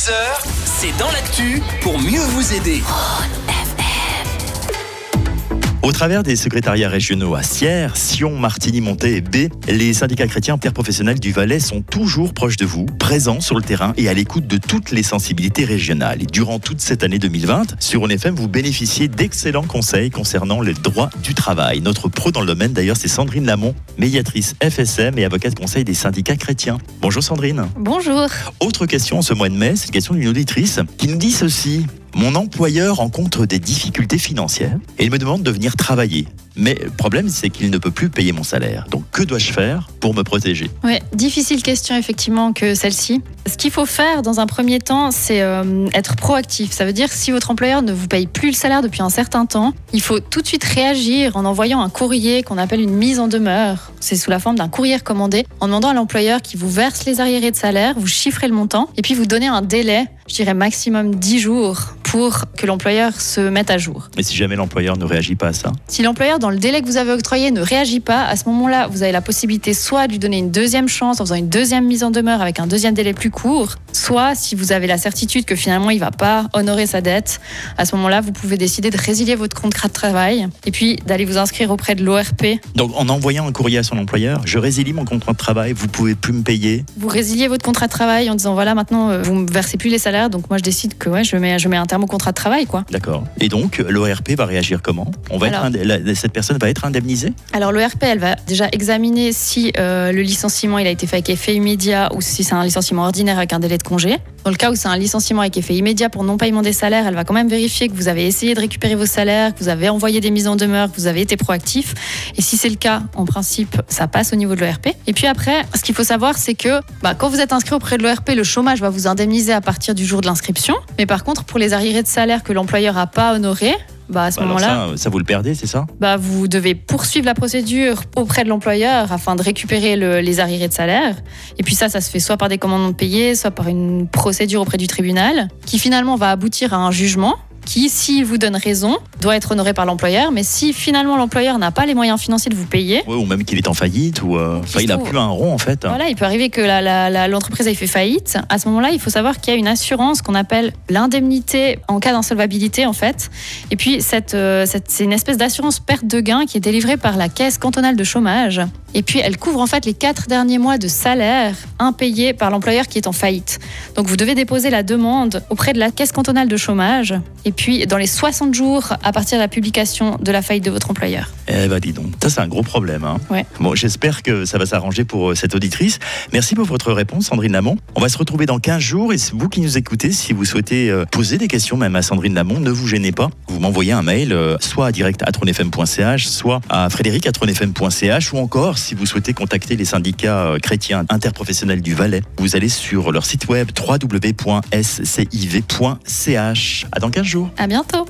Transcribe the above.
6h, c'est dans l'actu pour mieux vous aider. Au travers des secrétariats régionaux à Sierre, Sion, Martigny-Montet et B, les syndicats chrétiens interprofessionnels du Valais sont toujours proches de vous, présents sur le terrain et à l'écoute de toutes les sensibilités régionales. Et durant toute cette année 2020, sur ONFM, vous bénéficiez d'excellents conseils concernant les droits du travail. Notre pro dans le domaine, d'ailleurs, c'est Sandrine Lamont, médiatrice FSM et avocate conseil des syndicats chrétiens. Bonjour Sandrine. Bonjour. Autre question en ce mois de mai, c'est une question d'une auditrice qui nous dit ceci. Mon employeur rencontre des difficultés financières et il me demande de venir travailler. Mais le problème, c'est qu'il ne peut plus payer mon salaire. Donc, que dois-je faire pour me protéger? Oui, difficile question effectivement que celle-ci. Ce qu'il faut faire dans un premier temps, c'est euh, être proactif. Ça veut dire si votre employeur ne vous paye plus le salaire depuis un certain temps, il faut tout de suite réagir en envoyant un courrier qu'on appelle une mise en demeure. C'est sous la forme d'un courrier recommandé, en demandant à l'employeur qui vous verse les arriérés de salaire, vous chiffrez le montant et puis vous donnez un délai, je dirais maximum 10 jours pour que l'employeur se mette à jour. Mais si jamais l'employeur ne réagit pas à ça? Si l'employeur, dans le délai que vous avez octroyé, ne réagit pas, à ce moment-là, vous avez la possibilité soit de lui donner une deuxième chance en faisant une deuxième mise en demeure avec un deuxième délai plus court, soit si vous avez la certitude que finalement il ne va pas honorer sa dette, à ce moment-là, vous pouvez décider de résilier votre contrat de travail et puis d'aller vous inscrire auprès de l'ORP. Donc, en envoyant un courrier à son employeur, je résilie mon contrat de travail, vous pouvez plus me payer. Vous résiliez votre contrat de travail en disant voilà, maintenant euh, vous me versez plus les salaires, donc moi je décide que ouais, je mets, je mets un terme au contrat de travail, quoi. D'accord. Et donc, l'ORP va réagir comment? On va Alors- être Personne va être indemnisée Alors l'ORP, elle va déjà examiner si euh, le licenciement il a été fait avec effet immédiat ou si c'est un licenciement ordinaire avec un délai de congé. Dans le cas où c'est un licenciement avec effet immédiat pour non-paiement des salaires, elle va quand même vérifier que vous avez essayé de récupérer vos salaires, que vous avez envoyé des mises en demeure, que vous avez été proactif. Et si c'est le cas, en principe, ça passe au niveau de l'ORP. Et puis après, ce qu'il faut savoir, c'est que bah, quand vous êtes inscrit auprès de l'ORP, le chômage va vous indemniser à partir du jour de l'inscription. Mais par contre, pour les arriérés de salaire que l'employeur n'a pas honorés, bah, à ce Alors moment-là, ça, ça, vous le perdez, c'est ça? bah, vous devez poursuivre la procédure auprès de l'employeur afin de récupérer le- les arriérés de salaire. Et puis ça, ça se fait soit par des commandements de payer, soit par une procédure auprès du tribunal, qui finalement va aboutir à un jugement qui, s'il vous donne raison, doit être honoré par l'employeur. Mais si finalement l'employeur n'a pas les moyens financiers de vous payer, Ouais, Ou même qu'il est en faillite, ou euh, il a trouve- plus un rond en fait. voilà, il peut arriver que l'entreprise ait fait faillite. À ce moment-là, il faut savoir qu'il y a une assurance qu'on appelle l'indemnité en cas d'insolvabilité, en fait. Et puis, cette, euh, cette- c'est une espèce d'assurance perte de gain qui est délivrée par la caisse cantonale de chômage. Et puis, elle couvre en fait les quatre derniers mois de salaire impayés par l'employeur qui est en faillite. Donc, vous devez déposer la demande auprès de la caisse cantonale de chômage. Et puis, dans les 60 jours à partir de la publication de la faillite de votre employeur. Eh ben dis donc, ça c'est un gros problème. Hein. Ouais. Bon, j'espère que ça va s'arranger pour euh, cette auditrice. Merci pour votre réponse, Sandrine Lamont. On va se retrouver dans 15 jours et c'est vous qui nous écoutez, si vous souhaitez euh, poser des questions même à Sandrine Lamont, ne vous gênez pas. Vous m'envoyez un mail, euh, soit à direct à tronefm.ch, soit à frédéric à tronefm.ch, ou encore si vous souhaitez contacter les syndicats chrétiens interprofessionnels du Valais, vous allez sur leur site web www.sciv.ch. À dans 15 jours. À bientôt!